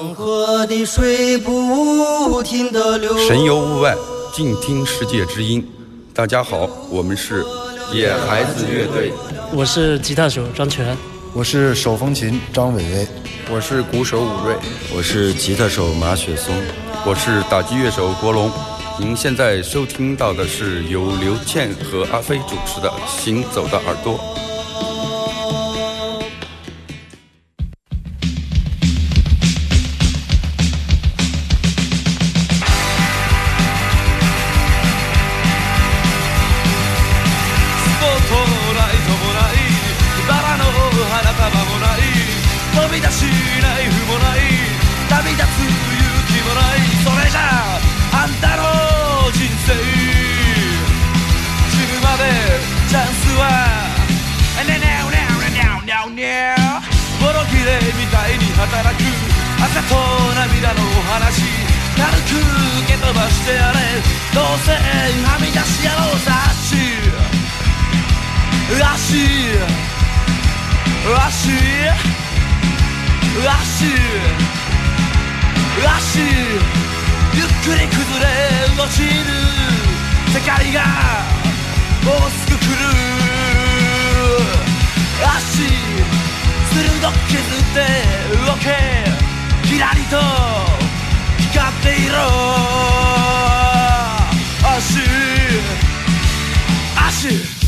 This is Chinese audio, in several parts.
黄河的水不停的流。神游物外，静听世界之音。大家好，我们是野孩子乐队。我是吉他手张全，我是手风琴张伟伟，我是鼓手武瑞，我是吉他手马雪松，我是打击乐手国龙。您现在收听到的是由刘倩和阿飞主持的《行走的耳朵》。働く。汗と涙のお話。軽く受け飛ばしてやれ。どうせはみ出しやろうダッシュ。ラッシュ。ラッシュ。ラッシュ。ラッシュゆっくり崩れ落ちる世界がもうすぐ来るラッシュ鋭く削って動け。キラリと光っていろ。足。足。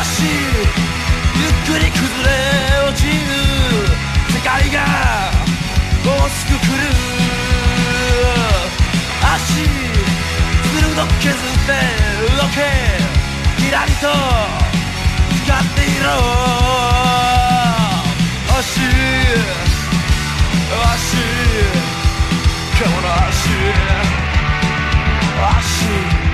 足ゆっくり崩れ落ちる世界がもうすぐ来る足鋭く削って動け。キラリと光っていろ足足この足足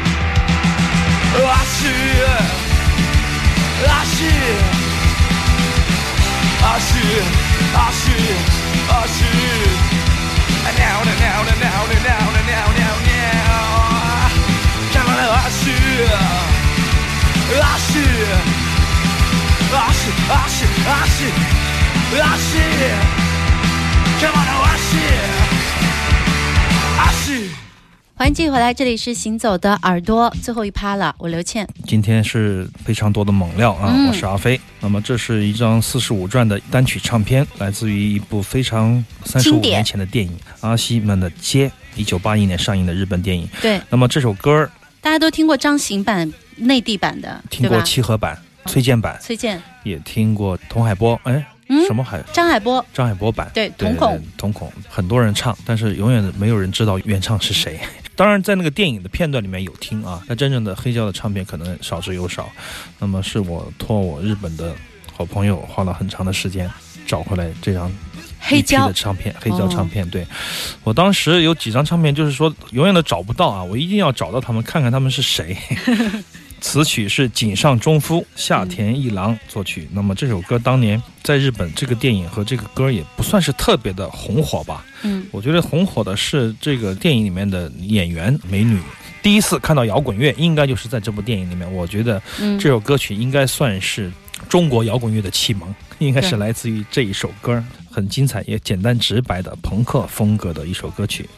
Come on, oh, I see. I see. 欢迎继续回来，这里是行走的耳朵最后一趴了。我刘倩，今天是非常多的猛料啊！我是阿飞。那么这是一张四十五转的单曲唱片，来自于一部非常三十五年前的电影《阿西们的街》，一九八一年上映的日本电影。对。那么这首歌大家都听过张行版、内地版的，听过七合版、崔健版，崔健也听过童海波，哎。什么海？张海波，张海波版对，瞳孔，瞳孔，很多人唱，但是永远没有人知道原唱是谁。当然，在那个电影的片段里面有听啊，那真正的黑胶的唱片可能少之又少。那么是我托我日本的好朋友花了很长的时间找回来这张黑胶的唱片，黑胶唱片。对我当时有几张唱片，就是说永远都找不到啊，我一定要找到他们，看看他们是谁。词曲是井上忠夫、夏田一郎作曲。那么这首歌当年在日本，这个电影和这个歌也不算是特别的红火吧？嗯，我觉得红火的是这个电影里面的演员美女。第一次看到摇滚乐，应该就是在这部电影里面。我觉得这首歌曲应该算是中国摇滚乐的启蒙，应该是来自于这一首歌，很精彩也简单直白的朋克风格的一首歌曲。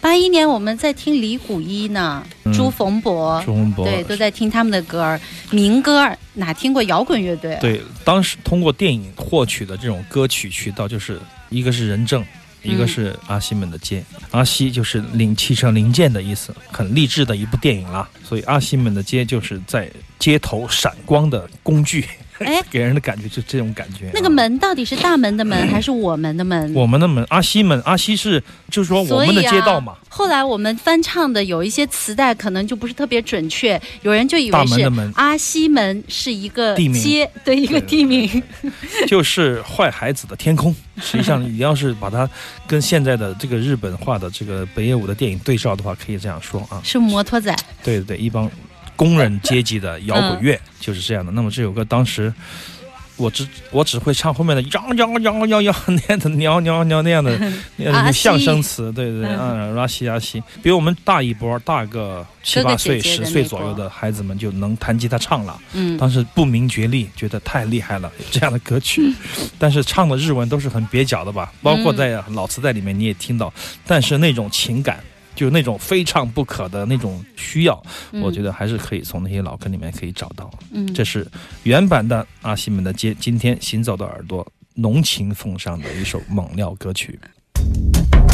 八一年我们在听李谷一呢，朱逢博，朱逢博对，都在听他们的歌儿，民歌哪听过摇滚乐队？对，当时通过电影获取的这种歌曲渠道，就是一个是任正，一个是阿西们的街，阿西就是零汽车零件的意思，很励志的一部电影啦。所以阿西们的街就是在街头闪光的工具。哎，给人的感觉就这种感觉。那个门到底是大门的门还是我们的门？我们的门，阿西门，阿西是就是说我们的街道嘛。后来我们翻唱的有一些磁带可能就不是特别准确，有人就以为是阿西门是一个地名，对一个地名，就是坏孩子的天空。实际上你要是把它跟现在的这个日本化的这个北野武的电影对照的话，可以这样说啊，是摩托仔。对对对，一帮。工人阶级的摇滚乐就是这样的。那么这首歌当时，我只我只会唱后面的“摇摇摇摇摇”那样的“鸟鸟鸟”那样的相声词。对对对，啊，拉西拉西，比我们大一波，大个七八岁、十岁左右的孩子们就能弹吉他唱了。嗯，当时不明觉厉，觉得太厉害了，这样的歌曲。但是唱的日文都是很蹩脚的吧？包括在老磁带里面你也听到，但是那种情感。就那种非唱不可的那种需要，我觉得还是可以从那些老歌里面可以找到。嗯，这是原版的阿西门的今，今天行走的耳朵浓情奉上的一首猛料歌曲。非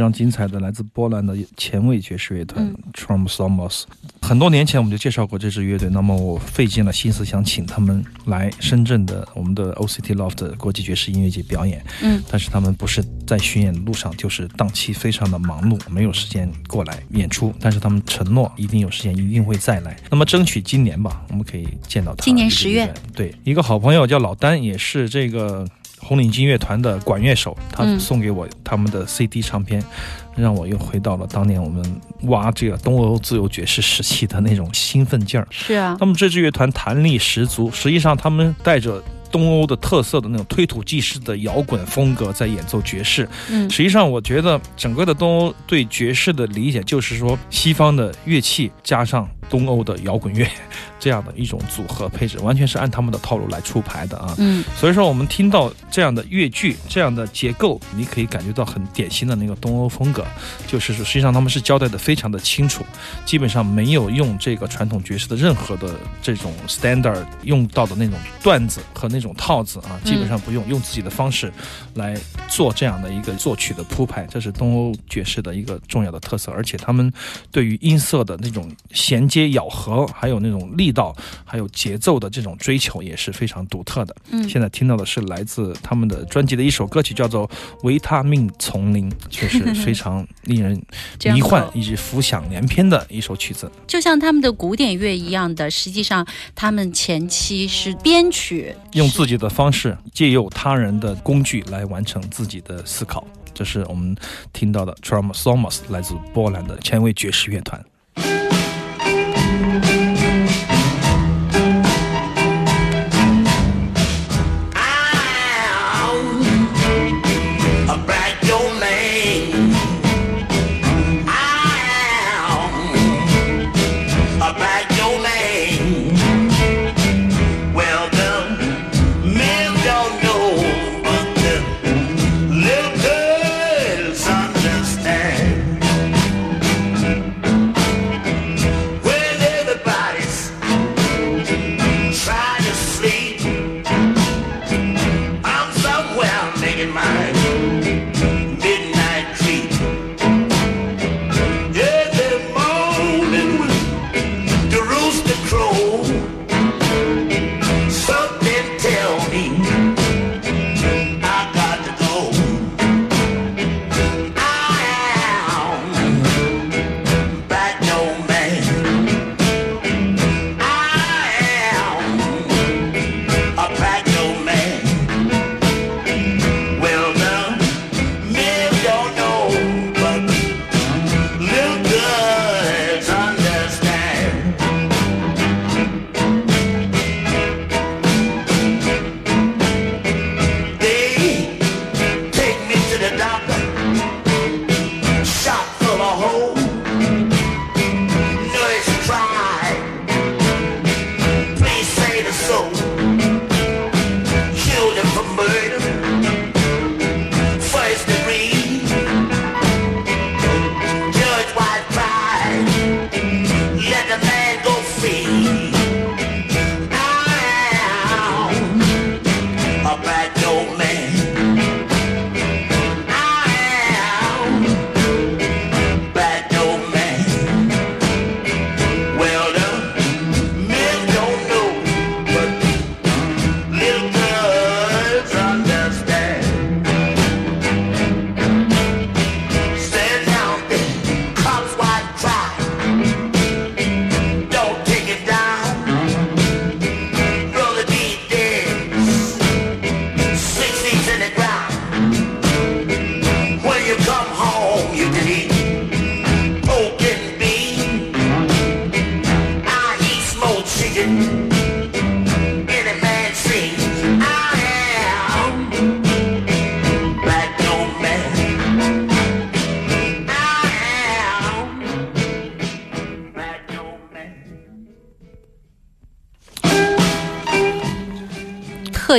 常精彩的来自波兰的前卫爵士乐团 Tromsomos。很多年前我们就介绍过这支乐队，那么我费尽了心思想请他们来深圳的我们的 OCT Loft 国际爵士音乐节表演，嗯，但是他们不是在巡演路上，就是档期非常的忙碌，没有时间过来演出。但是他们承诺一定有时间，一定会再来。那么争取今年吧，我们可以见到他。今年十月，对，一个好朋友叫老丹，也是这个。红领巾乐团的管乐手，他送给我他们的 CD 唱片，让我又回到了当年我们挖这个东欧自由爵士时期的那种兴奋劲儿。是啊，那么这支乐团弹力十足，实际上他们带着东欧的特色的那种推土机式的摇滚风格在演奏爵士。嗯，实际上我觉得整个的东欧对爵士的理解就是说西方的乐器加上东欧的摇滚乐。这样的一种组合配置，完全是按他们的套路来出牌的啊。嗯，所以说我们听到这样的乐句、这样的结构，你可以感觉到很典型的那个东欧风格。就是说，实际上他们是交代的非常的清楚，基本上没有用这个传统爵士的任何的这种 standard 用到的那种段子和那种套子啊，基本上不用，用自己的方式来做这样的一个作曲的铺排，这是东欧爵士的一个重要的特色。而且他们对于音色的那种衔接咬合，还有那种力。道还有节奏的这种追求也是非常独特的。嗯，现在听到的是来自他们的专辑的一首歌曲，叫做《维他命丛林》，确实 非常令人迷幻以及浮想联翩的一首曲子。就像他们的古典乐一样的，实际上他们前期是编曲，用自己的方式借用他人的工具来完成自己的思考。这是我们听到的 TRUMSOMAS，来自波兰的前卫爵士乐团。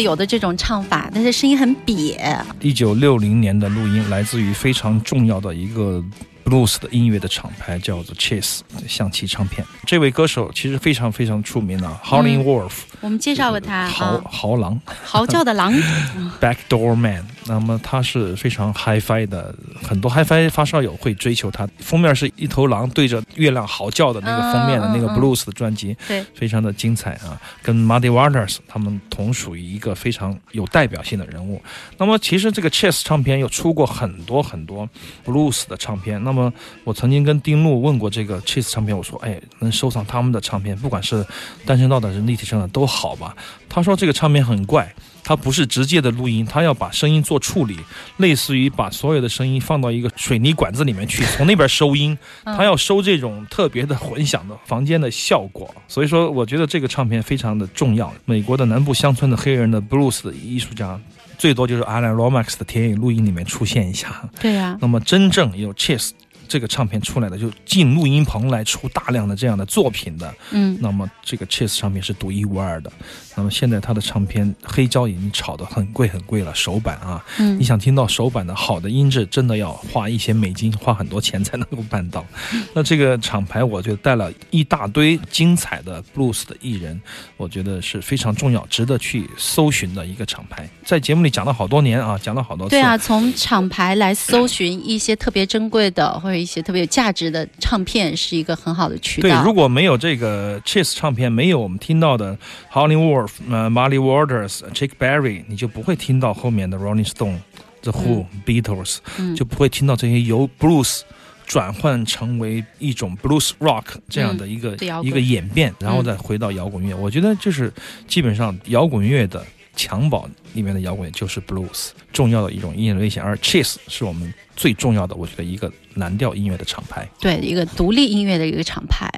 有的这种唱法，但是声音很瘪。一九六零年的录音来自于非常重要的一个。Blues 的音乐的厂牌叫做 Chase 象棋唱片。这位歌手其实非常非常出名的 Howlin' Wolf，我们介绍过他，嚎嚎狼，嚎叫的狼，Backdoor Man。那么他是非常 Hi-Fi 的，很多 Hi-Fi 发烧友会追求他。封面是一头狼对着月亮嚎叫的那个封面的那个 blues 的专辑，对，非常的精彩啊。跟 Muddy Waters 他们同属于一个非常有代表性的人物。那么其实这个 Chess 唱片又出过很多很多 blues 的唱片。那么我曾经跟丁路问过这个 Cheese 唱片，我说：“哎，能收藏他们的唱片，不管是单声道的还、是立体声的都好吧？”他说这个唱片很怪。它不是直接的录音，他要把声音做处理，类似于把所有的声音放到一个水泥管子里面去，从那边收音，他要收这种特别的混响的房间的效果。所以说，我觉得这个唱片非常的重要。美国的南部乡村的黑人的 blues 的艺术家，最多就是 Alan Lomax 的田野录音里面出现一下。对呀。那么真正有 Chase。这个唱片出来的就进录音棚来出大量的这样的作品的，嗯，那么这个 Chase 唱片是独一无二的。那么现在他的唱片黑胶已经炒得很贵很贵了，首版啊，嗯，你想听到首版的好的音质，真的要花一些美金，花很多钱才能够办到。那这个厂牌，我觉得带了一大堆精彩的 blues 的艺人，我觉得是非常重要、值得去搜寻的一个厂牌。在节目里讲了好多年啊，讲了好多次。对啊，从厂牌来搜寻一些特别珍贵的或者。一些特别有价值的唱片是一个很好的渠道。对，如果没有这个 Chase 唱片，没有我们听到的 Howlin' Wolf、呃 Molly Waters、Chick Berry，你就不会听到后面的 Rolling Stone、The Who、Beatles，就不会听到这些由 Blues 转换成为一种 Blues Rock 这样的一个一个演变，然后再回到摇滚乐。我觉得就是基本上摇滚乐的襁褓里面的摇滚就是 Blues 重要的一种音乐类型，而 Chase 是我们最重要的，我觉得一个。蓝调音乐的厂牌，对一个独立音乐的一个厂牌。